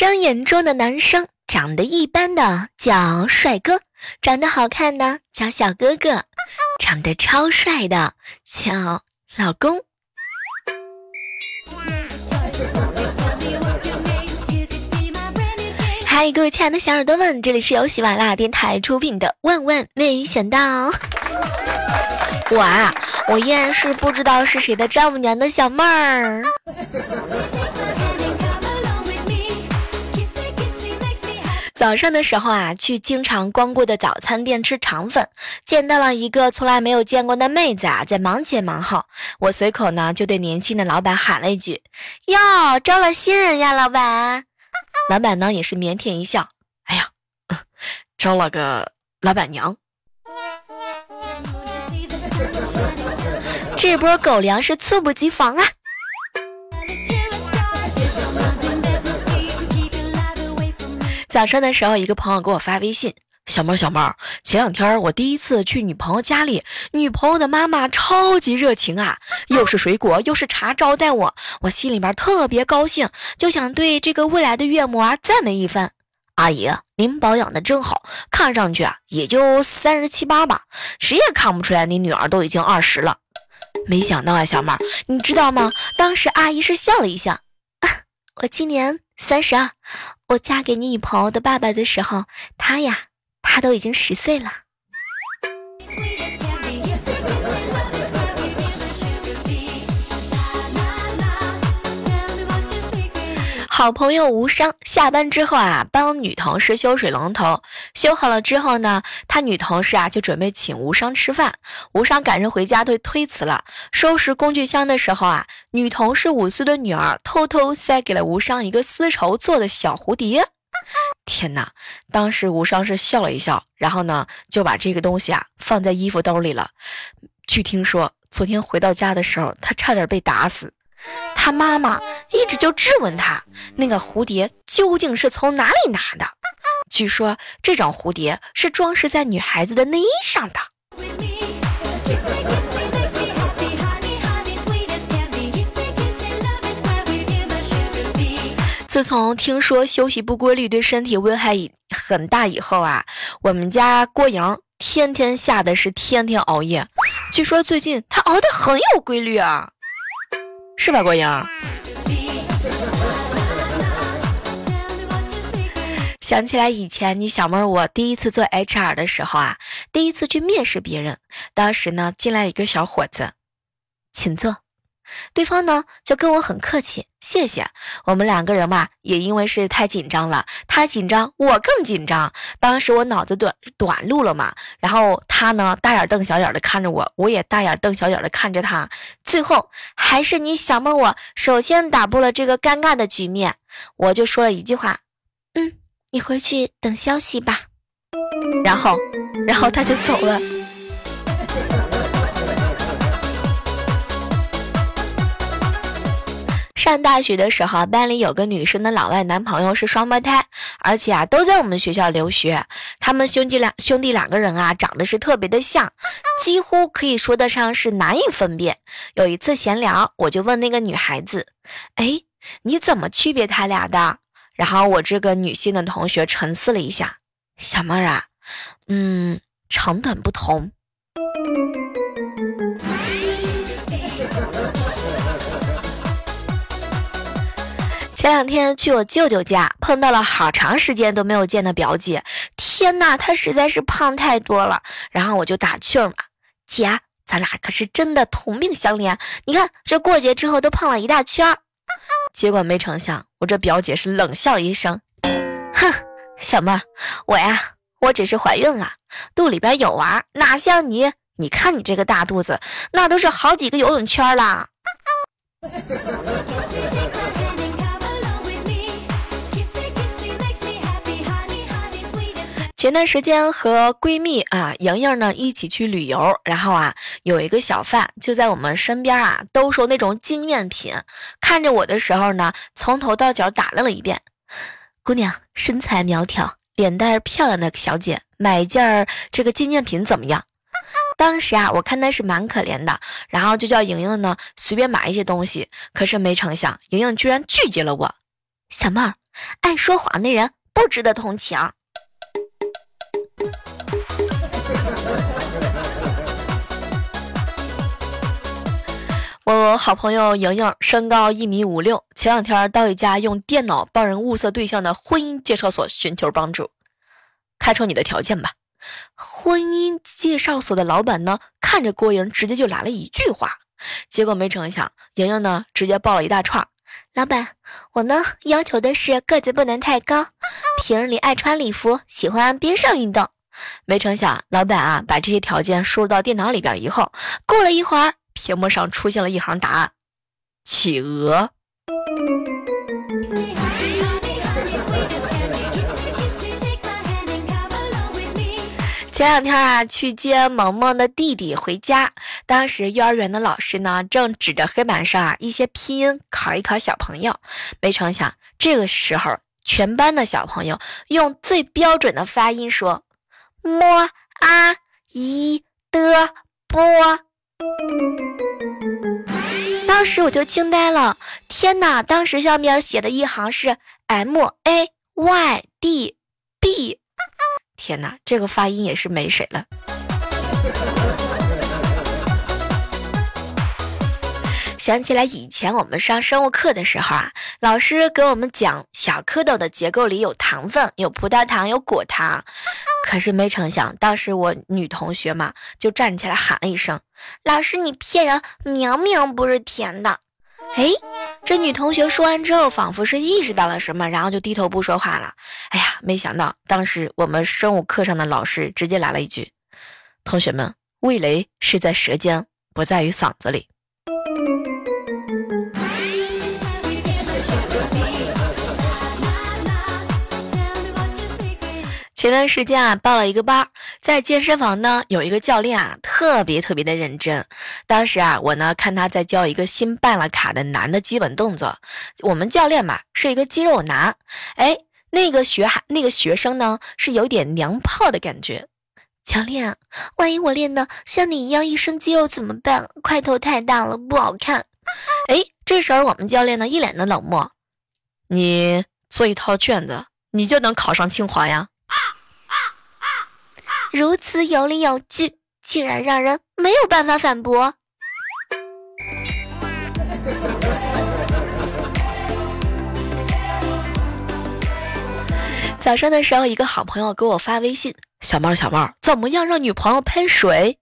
生眼中的男生，长得一般的叫帅哥，长得好看的叫小哥哥，长得超帅的叫老公。嗨，各位亲爱的小耳朵们，这里是由喜马拉雅电台出品的《万万没想到》。我啊，我依然是不知道是谁的丈母娘的小妹儿。早上的时候啊，去经常光顾的早餐店吃肠粉，见到了一个从来没有见过的妹子啊，在忙前忙后。我随口呢就对年轻的老板喊了一句：“哟，招了新人呀，老板。”老板呢也是腼腆一笑：“哎呀，招了个老板娘。”这波狗粮是猝不及防啊！早上的时候，一个朋友给我发微信：“小猫，小猫，前两天我第一次去女朋友家里，女朋友的妈妈超级热情啊，又是水果又是茶招待我，我心里面特别高兴，就想对这个未来的岳母啊赞美一番。阿姨，您保养的真好，看上去啊也就三十七八吧，谁也看不出来你女儿都已经二十了。没想到啊，小猫，你知道吗？当时阿姨是笑了一笑，啊，我今年三十二。”我嫁给你女朋友的爸爸的时候，他呀，他都已经十岁了。好朋友无伤下班之后啊，帮女同事修水龙头，修好了之后呢，他女同事啊就准备请无伤吃饭。无伤赶着回家都推辞了。收拾工具箱的时候啊，女同事五岁的女儿偷偷塞给了无伤一个丝绸做的小蝴蝶。天哪！当时无伤是笑了一笑，然后呢就把这个东西啊放在衣服兜里了。据听说，昨天回到家的时候，他差点被打死。他妈妈一直就质问他，那个蝴蝶究竟是从哪里拿的？据说这种蝴蝶是装饰在女孩子的内衣上的。自从听说休息不规律对身体危害很大以后啊，我们家郭莹天天下的是天天熬夜。据说最近她熬得很有规律啊。是吧，郭英？想起来以前你小妹我第一次做 HR 的时候啊，第一次去面试别人，当时呢进来一个小伙子，请坐。对方呢就跟我很客气，谢谢。我们两个人嘛，也因为是太紧张了，他紧张，我更紧张。当时我脑子短短路了嘛，然后他呢大眼瞪小眼的看着我，我也大眼瞪小眼的看着他。最后还是你小妹我首先打破了这个尴尬的局面，我就说了一句话：“嗯，你回去等消息吧。”然后，然后他就走了。上大学的时候，班里有个女生的老外男朋友是双胞胎，而且啊都在我们学校留学。他们兄弟两兄弟两个人啊，长得是特别的像，几乎可以说得上是难以分辨。有一次闲聊，我就问那个女孩子：“哎，你怎么区别他俩的？”然后我这个女性的同学沉思了一下：“小妹儿啊，嗯，长短不同。”前两天去我舅舅家，碰到了好长时间都没有见的表姐。天呐，她实在是胖太多了。然后我就打趣儿嘛：“姐，咱俩可是真的同病相怜。你看这过节之后都胖了一大圈。”结果没成想，我这表姐是冷笑一声：“哼，小妹儿，我呀，我只是怀孕了，肚里边有娃，哪像你？你看你这个大肚子，那都是好几个游泳圈啦。前段时间和闺蜜啊莹莹呢一起去旅游，然后啊有一个小贩就在我们身边啊兜售那种纪念品，看着我的时候呢，从头到脚打量了一遍。姑娘身材苗条，脸蛋漂亮的小姐，买一件这个纪念品怎么样？当时啊我看她是蛮可怜的，然后就叫莹莹呢随便买一些东西，可是没成想莹莹居然拒绝了我。小妹儿，爱说谎的人不值得同情。我好朋友莹莹身高一米五六，前两天到一家用电脑帮人物色对象的婚姻介绍所寻求帮助。开出你的条件吧。婚姻介绍所的老板呢，看着郭莹，直接就来了一句话。结果没成想，莹莹呢直接报了一大串。老板，我呢要求的是个子不能太高，平日里爱穿礼服，喜欢边上运动。没成想，老板啊把这些条件输入到电脑里边以后，过了一会儿。屏幕上出现了一行答案：企鹅。前两天啊，去接萌萌的弟弟回家，当时幼儿园的老师呢，正指着黑板上啊一些拼音考一考小朋友。没成想，这个时候全班的小朋友用最标准的发音说：“摸啊一的波。”当时我就惊呆了，天哪！当时上面写的一行是 M A Y D B，天哪，这个发音也是没谁了。想起来以前我们上生物课的时候啊，老师给我们讲小蝌蚪的结构里有糖分，有葡萄糖，有果糖。可是没成想，当时我女同学嘛，就站起来喊了一声：“老师，你骗人！明明不是甜的。”哎，这女同学说完之后，仿佛是意识到了什么，然后就低头不说话了。哎呀，没想到当时我们生物课上的老师直接来了一句：“同学们，味蕾是在舌尖，不在于嗓子里。”前段时间啊，报了一个班，在健身房呢，有一个教练啊，特别特别的认真。当时啊，我呢看他在教一个新办了卡的男的基本动作。我们教练嘛是一个肌肉男，哎，那个学孩那个学生呢是有点娘炮的感觉。教练，万一我练的像你一样一身肌肉怎么办？块头太大了不好看。哎，这时候我们教练呢一脸的冷漠，你做一套卷子，你就能考上清华呀？如此有理有据，竟然让人没有办法反驳。早上的时候，一个好朋友给我发微信：“小猫，小猫，怎么样让女朋友喷水？”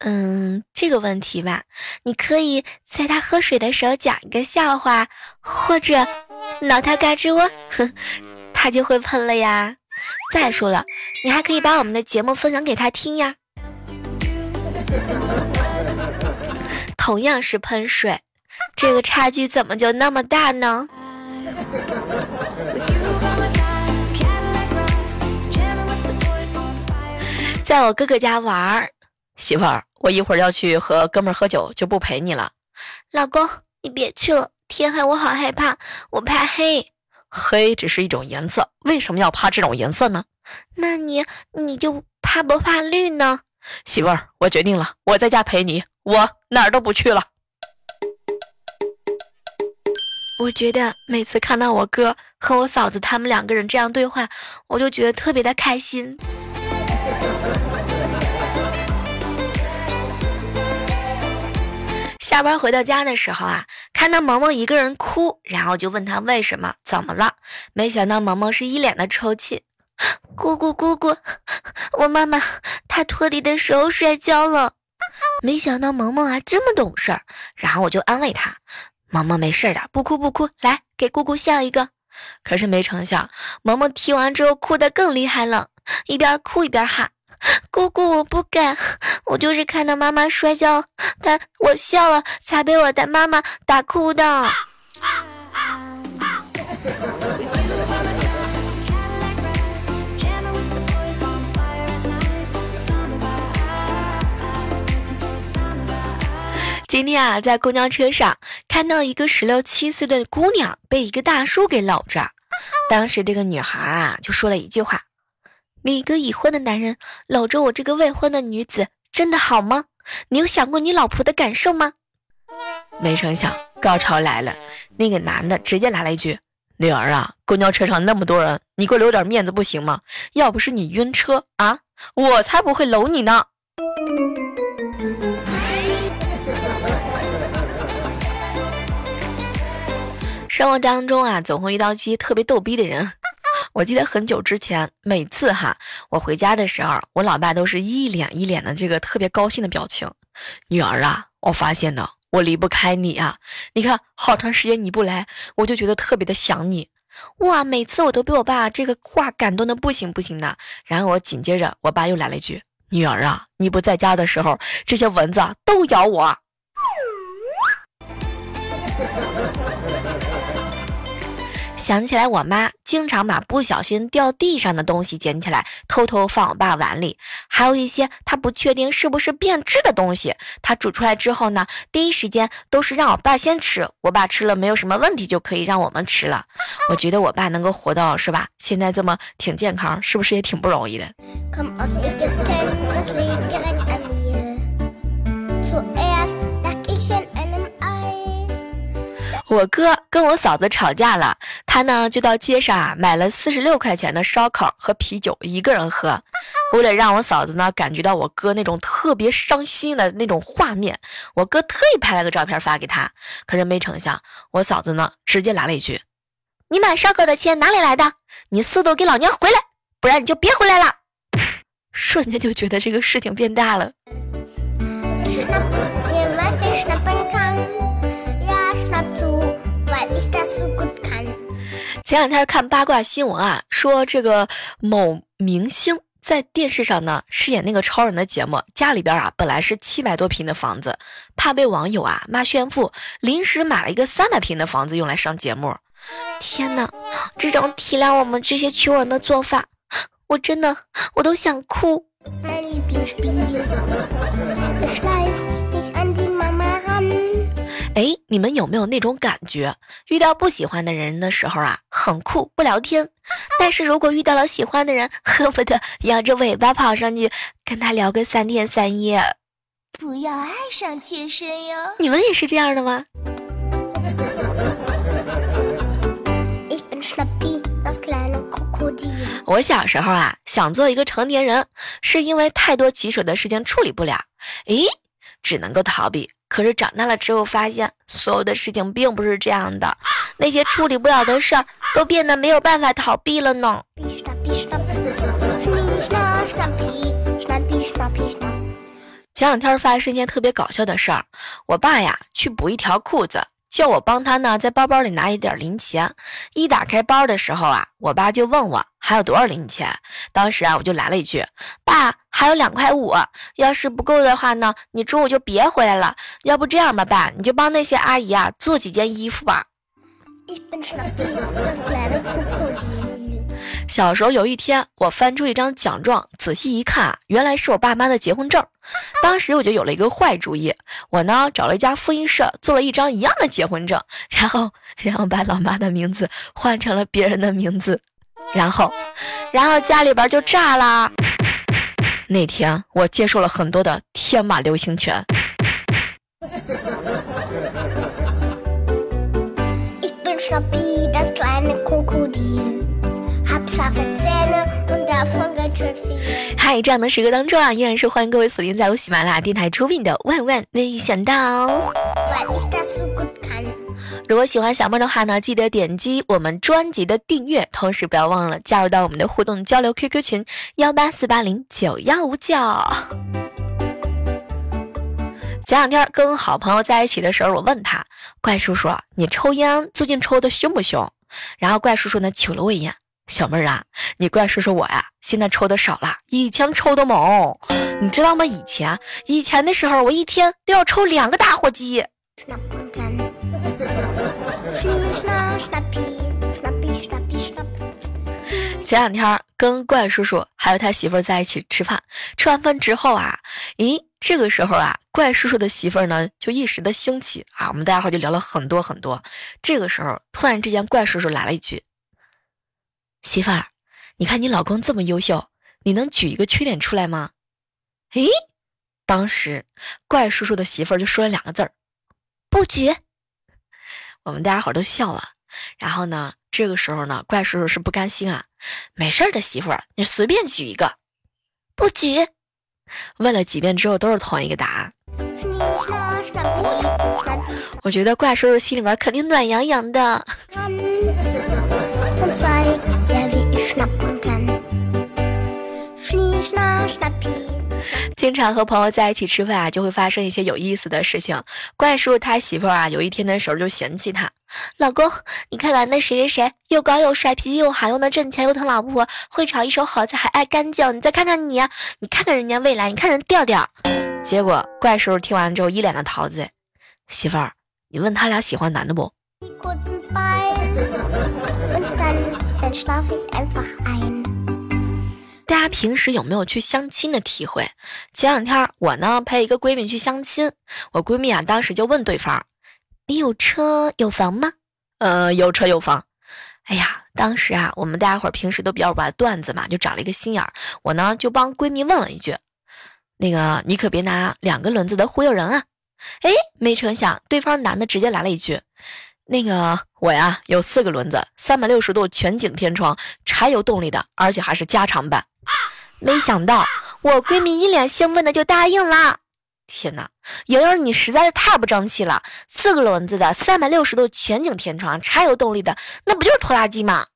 嗯，这个问题吧，你可以在她喝水的时候讲一个笑话，或者挠她嘎吱窝，哼，她就会喷了呀。再说了，你还可以把我们的节目分享给他听呀。同样是喷水，这个差距怎么就那么大呢？在我哥哥家玩儿，媳妇儿，我一会儿要去和哥们儿喝酒，就不陪你了。老公，你别去了，天黑我好害怕，我怕黑。黑只是一种颜色，为什么要怕这种颜色呢？那你你就怕不怕绿呢？媳妇儿，我决定了，我在家陪你，我哪儿都不去了。我觉得每次看到我哥和我嫂子他们两个人这样对话，我就觉得特别的开心。下班回到家的时候啊，看到萌萌一个人哭，然后就问他为什么，怎么了？没想到萌萌是一脸的抽泣，姑姑姑姑，我妈妈她拖地的时候摔跤了。没想到萌萌啊这么懂事儿，然后我就安慰她，萌萌没事的，不哭不哭，来给姑姑笑一个。可是没成想，萌萌踢完之后哭得更厉害了。一边哭一边喊：“姑姑，我不敢，我就是看到妈妈摔跤，但我笑了，才被我的妈妈打哭的。”今天啊，在公交车上看到一个十六七岁的姑娘被一个大叔给搂着，当时这个女孩啊就说了一句话：“你一个已婚的男人搂着我这个未婚的女子，真的好吗？你有想过你老婆的感受吗？”没成想，高潮来了，那个男的直接来了一句：“女儿啊，公交车上那么多人，你给我留点面子不行吗？要不是你晕车啊，我才不会搂你呢。”生活当中啊，总会遇到一些特别逗逼的人。我记得很久之前，每次哈我回家的时候，我老爸都是一脸一脸的这个特别高兴的表情。女儿啊，我发现呢，我离不开你啊！你看，好长时间你不来，我就觉得特别的想你。哇，每次我都被我爸这个话感动的不行不行的。然后我紧接着，我爸又来了一句：“女儿啊，你不在家的时候，这些蚊子都咬我。”想起来，我妈经常把不小心掉地上的东西捡起来，偷偷放我爸碗里。还有一些她不确定是不是变质的东西，她煮出来之后呢，第一时间都是让我爸先吃。我爸吃了没有什么问题，就可以让我们吃了。我觉得我爸能够活到是吧？现在这么挺健康，是不是也挺不容易的？我哥跟我嫂子吵架了，他呢就到街上啊买了四十六块钱的烧烤和啤酒，一个人喝。为了让我嫂子呢感觉到我哥那种特别伤心的那种画面，我哥特意拍了个照片发给他。可是没成想，我嫂子呢直接来了一句：“你买烧烤的钱哪里来的？你速度给老娘回来，不然你就别回来了。”瞬间就觉得这个事情变大了。前两天看八卦新闻啊，说这个某明星在电视上呢饰演那个超人的节目，家里边啊本来是七百多平的房子，怕被网友啊骂炫富，临时买了一个三百平的房子用来上节目。天哪，这种体谅我们这些穷人的做法，我真的我都想哭。哎，你们有没有那种感觉？遇到不喜欢的人的时候啊，很酷，不聊天；但是如果遇到了喜欢的人，恨不得摇着尾巴跑上去跟他聊个三天三夜。不要爱上妾身哟！你们也是这样的吗？我小时候啊，想做一个成年人，是因为太多棘手的事情处理不了，诶，只能够逃避。可是长大了之后，发现所有的事情并不是这样的，那些处理不了的事儿都变得没有办法逃避了呢。前两天发生一件特别搞笑的事儿，我爸呀去补一条裤子。叫我帮他呢，在包包里拿一点零钱。一打开包的时候啊，我爸就问我还有多少零钱。当时啊，我就来了一句：“爸，还有两块五。要是不够的话呢，你中午就别回来了。要不这样吧，爸，你就帮那些阿姨啊做几件衣服吧。”小时候有一天，我翻出一张奖状，仔细一看，原来是我爸妈的结婚证。当时我就有了一个坏主意，我呢找了一家复印社做了一张一样的结婚证，然后 然后把老妈的名字换成了别人的名字，然后然后家里边就炸了。那天我接受了很多的天马流星拳。嗨，这样的时刻当中啊，依然是欢迎各位锁定在由喜马拉雅电台出品的《万万没想到》。如果喜欢小妹的话呢，记得点击我们专辑的订阅，同时不要忘了加入到我们的互动交流 QQ 群幺八四八零九幺五九。前两天跟好朋友在一起的时候，我问他：“怪叔叔，你抽烟最近抽的凶不凶？”然后怪叔叔呢瞅了我一眼，小妹儿啊，你过来说说我呀，现在抽的少了，以前抽的猛，你知道吗？以前以前的时候，我一天都要抽两个打火机。前两天跟怪叔叔还有他媳妇儿在一起吃饭，吃完饭之后啊，咦，这个时候啊，怪叔叔的媳妇儿呢就一时的兴起啊，我们大家伙就聊了很多很多。这个时候突然之间，怪叔叔来了一句：“媳妇儿，你看你老公这么优秀，你能举一个缺点出来吗？”诶，当时怪叔叔的媳妇儿就说了两个字儿：“不举。”我们大家伙都笑了。然后呢，这个时候呢，怪叔叔是不甘心啊。没事儿的，媳妇儿，你随便举一个，不举。问了几遍之后，都是同一个答案。我觉得怪叔叔心里面肯定暖洋洋的。经常和朋友在一起吃饭啊，就会发生一些有意思的事情。怪叔叔他媳妇儿啊，有一天的时候就嫌弃他。老公，你看看那谁谁谁又高又帅，脾气又好，又能挣钱，又疼老婆，会炒一手好菜，还爱干净。你再看看你，你看看人家未来，你看人调调。结果怪叔叔听完之后一脸的桃子，媳妇儿，你问他俩喜欢男的不？大家平时有没有去相亲的体会？前两天我呢陪一个闺蜜去相亲，我闺蜜啊当时就问对方。你有车有房吗？呃，有车有房。哎呀，当时啊，我们大家伙平时都比较玩段子嘛，就长了一个心眼儿。我呢就帮闺蜜问了一句：“那个，你可别拿两个轮子的忽悠人啊！”哎，没成想对方男的直接来了一句：“那个，我呀有四个轮子，三百六十度全景天窗，柴油动力的，而且还是加长版。”没想到我闺蜜一脸兴奋的就答应了。天哪，莹莹，你实在是太不争气了！四个轮子的，三百六十度全景天窗，柴油动力的，那不就是拖拉机吗？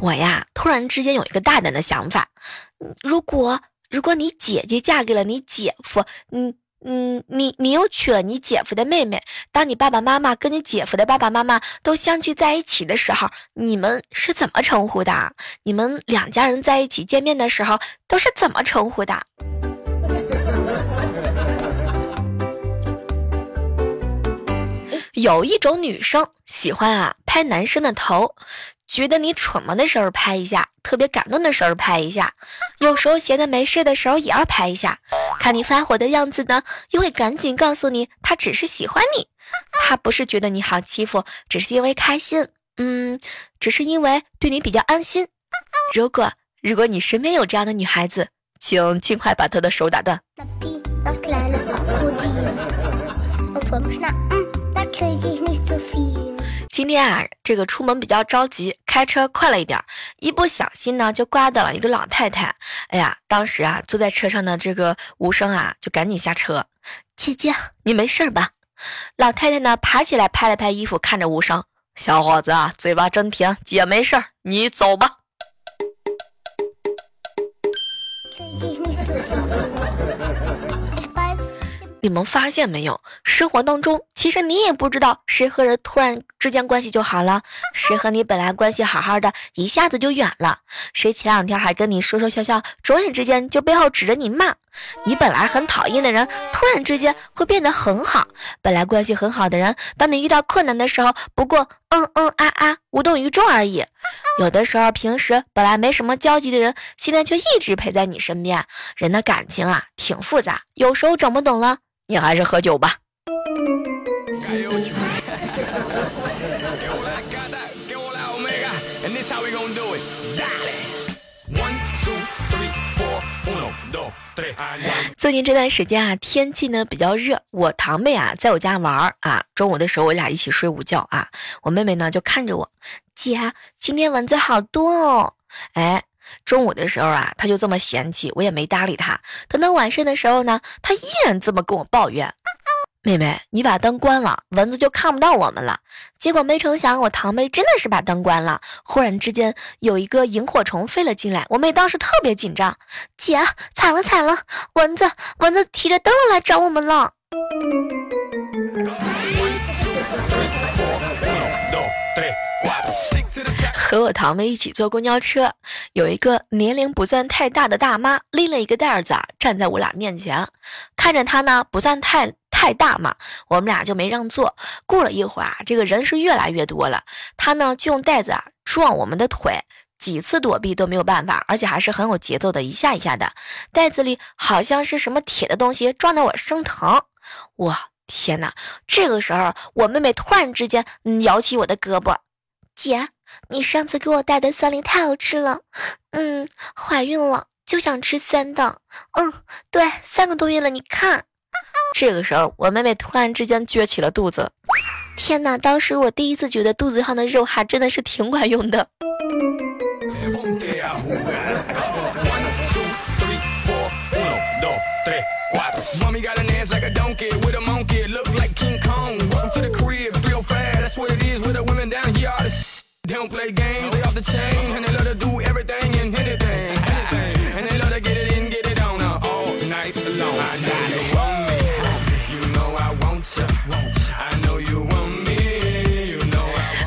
我呀，突然之间有一个大胆的想法，如果如果你姐姐嫁给了你姐夫，嗯。嗯，你你又娶了你姐夫的妹妹。当你爸爸妈妈跟你姐夫的爸爸妈妈都相聚在一起的时候，你们是怎么称呼的？你们两家人在一起见面的时候都是怎么称呼的？有一种女生喜欢啊拍男生的头。觉得你蠢萌的时候拍一下，特别感动的时候拍一下，有时候闲的没事的时候也要拍一下。看你发火的样子呢，又会赶紧告诉你他只是喜欢你，他不是觉得你好欺负，只是因为开心，嗯，只是因为对你比较安心。如果如果你身边有这样的女孩子，请尽快把她的手打断。今天啊，这个出门比较着急，开车快了一点，一不小心呢就刮到了一个老太太。哎呀，当时啊坐在车上的这个无声啊就赶紧下车，姐姐你没事吧？老太太呢爬起来拍了拍衣服，看着无声，小伙子啊嘴巴真甜，姐没事，你走吧。你们发现没有？生活当中，其实你也不知道谁和人突然之间关系就好了，谁和你本来关系好好的，一下子就远了。谁前两天还跟你说说笑笑，转眼之间就背后指着你骂。你本来很讨厌的人，突然之间会变得很好。本来关系很好的人，当你遇到困难的时候，不过嗯嗯啊啊，无动于衷而已。有的时候，平时本来没什么交集的人，现在却一直陪在你身边。人的感情啊，挺复杂，有时候整不懂了。你还是喝酒吧。最近这段时间啊，天气呢比较热，我堂妹啊在我家玩啊，中午的时候我俩一起睡午觉啊，我妹妹呢就看着我，姐，今天蚊子好多哦，哎。中午的时候啊，他就这么嫌弃，我也没搭理他。等到晚上的时候呢，他依然这么跟我抱怨：“妹妹，你把灯关了，蚊子就看不到我们了。”结果没成想，我堂妹真的是把灯关了。忽然之间，有一个萤火虫飞了进来，我妹当时特别紧张：“姐，惨了惨了，蚊子蚊子提着灯笼来找我们了。”和我堂妹一起坐公交车，有一个年龄不算太大的大妈拎了一个袋子啊，站在我俩面前，看着她呢不算太太大嘛，我们俩就没让座。过了一会儿啊，这个人是越来越多了，她呢就用袋子啊撞我们的腿，几次躲避都没有办法，而且还是很有节奏的，一下一下的。袋子里好像是什么铁的东西，撞得我生疼。哇，天哪！这个时候，我妹妹突然之间嗯摇起我的胳膊，姐。你上次给我带的酸梨太好吃了，嗯，怀孕了就想吃酸的，嗯，对，三个多月了，你看。这个时候，我妹妹突然之间撅起了肚子，天哪！当时我第一次觉得肚子上的肉还真的是挺管用的。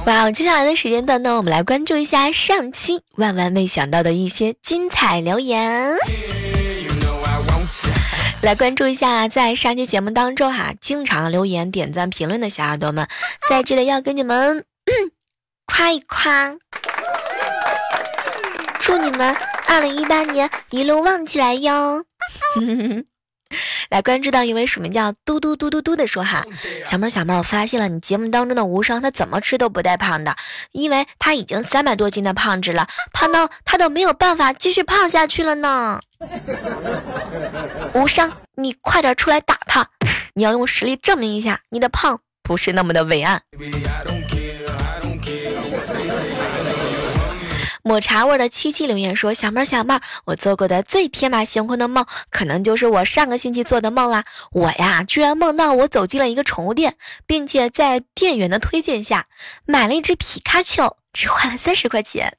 哇，接下来的时间段呢，我们来关注一下上期万万没想到的一些精彩留言。来关注一下，在上期节目当中哈，经常留言、点赞、评论的小耳朵们，在这里要跟你们夸一夸，祝你们二零一八年一路旺起来哟！来关注到一位署名叫嘟嘟嘟嘟嘟的说哈，小妹儿小妹儿，我发现了你节目当中的无伤，他怎么吃都不带胖的，因为他已经三百多斤的胖子了，胖到他都没有办法继续胖下去了呢。无伤，你快点出来打他，你要用实力证明一下你的胖不是那么的伟岸。抹茶味的七七留言说：“小妹儿，小妹儿，我做过的最天马行空的梦，可能就是我上个星期做的梦啦。我呀，居然梦到我走进了一个宠物店，并且在店员的推荐下买了一只皮卡丘，只花了三十块钱。”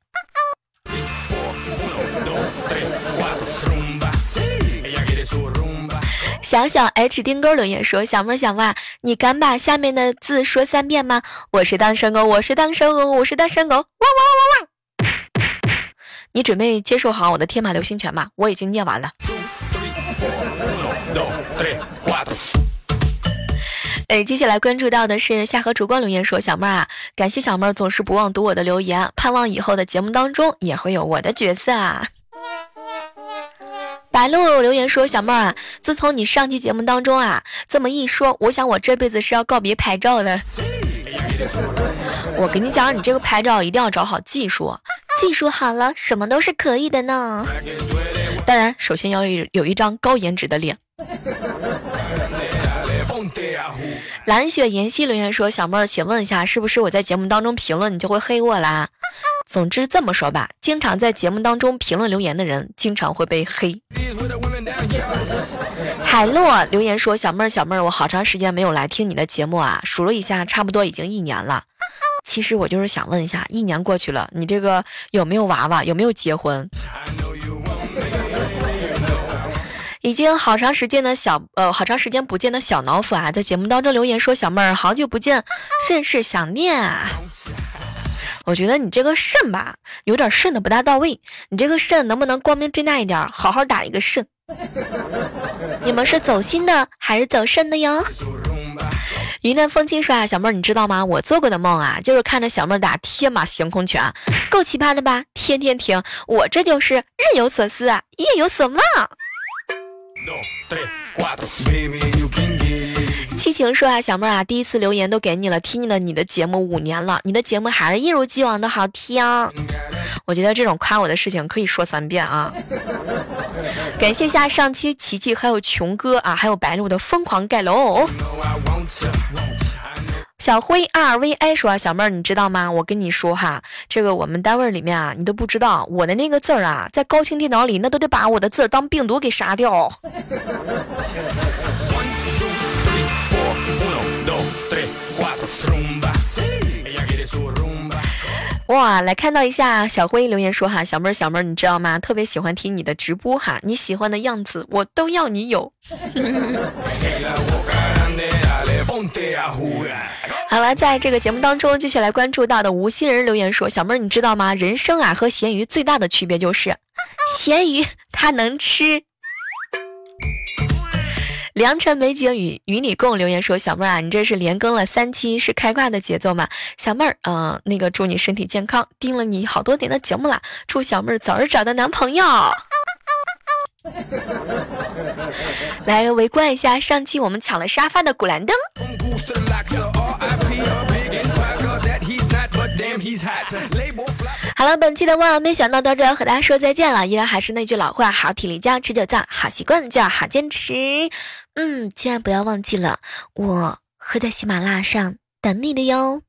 小小 H 丁哥留言说：“小妹儿，小妹儿，你敢把下面的字说三遍吗？我是单身狗，我是单身狗，我是单身狗，汪汪汪汪汪！”你准备接受好我的天马流星拳吗？我已经念完了。哎，接下来关注到的是夏河烛光留言说：“小妹儿啊，感谢小妹儿总是不忘读我的留言，盼望以后的节目当中也会有我的角色啊。”白露留言说：“小妹儿啊，自从你上期节目当中啊这么一说，我想我这辈子是要告别拍照的。我跟你讲，你这个拍照一定要找好技术。”技术好了，什么都是可以的呢。当然，首先要有有一张高颜值的脸。蓝雪妍希留言说：“小妹儿，请问一下，是不是我在节目当中评论你就会黑我啦？”总之这么说吧，经常在节目当中评论留言的人，经常会被黑。海洛留言说：“小妹儿，小妹儿，我好长时间没有来听你的节目啊，数了一下，差不多已经一年了。”其实我就是想问一下，一年过去了，你这个有没有娃娃？有没有结婚？已经好长时间的小呃，好长时间不见的小脑斧啊，在节目当中留言说：“小妹儿，好久不见，甚是想念啊。”我觉得你这个肾吧，有点肾的不大到位。你这个肾能不能光明正大一点，好好打一个肾？你们是走心的还是走肾的哟？云南风轻说啊，小妹儿，你知道吗？我做过的梦啊，就是看着小妹儿打天马行空拳，够奇葩的吧？天天听，我这就是日有所思，夜有所梦。七情说啊，小妹儿啊，第一次留言都给你了，听你了你的节目五年了，你的节目还是一如既往的好听。我觉得这种夸我的事情可以说三遍啊。感谢一下上期琪琪还有琼哥啊，还有白鹿的疯狂盖楼。小辉 R V I 说：“小妹儿，你知道吗？我跟你说哈，这个我们单位里面啊，你都不知道，我的那个字儿啊，在高清电脑里，那都得把我的字儿当病毒给杀掉。”哇，来看到一下小辉留言说哈，小妹儿小妹儿，你知道吗？特别喜欢听你的直播哈，你喜欢的样子我都要你有。好了，在这个节目当中，继续来关注到的无心人留言说：“小妹儿，你知道吗？人生啊和咸鱼最大的区别就是，咸鱼它能吃。”良辰美景与与你共留言说：“小妹儿啊，你这是连更了三期，是开挂的节奏吗？”小妹儿，嗯，那个祝你身体健康，盯了你好多年的节目啦，祝小妹儿早日找到男朋友。来围观一下上期我们抢了沙发的古兰灯。好了，本期的万万没想到到这要和大家说再见了。依然还是那句老话，好体力加持久战，好习惯叫好坚持。嗯，千万不要忘记了，我会在喜马拉雅上等你的哟。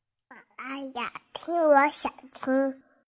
哎呀，听我想听。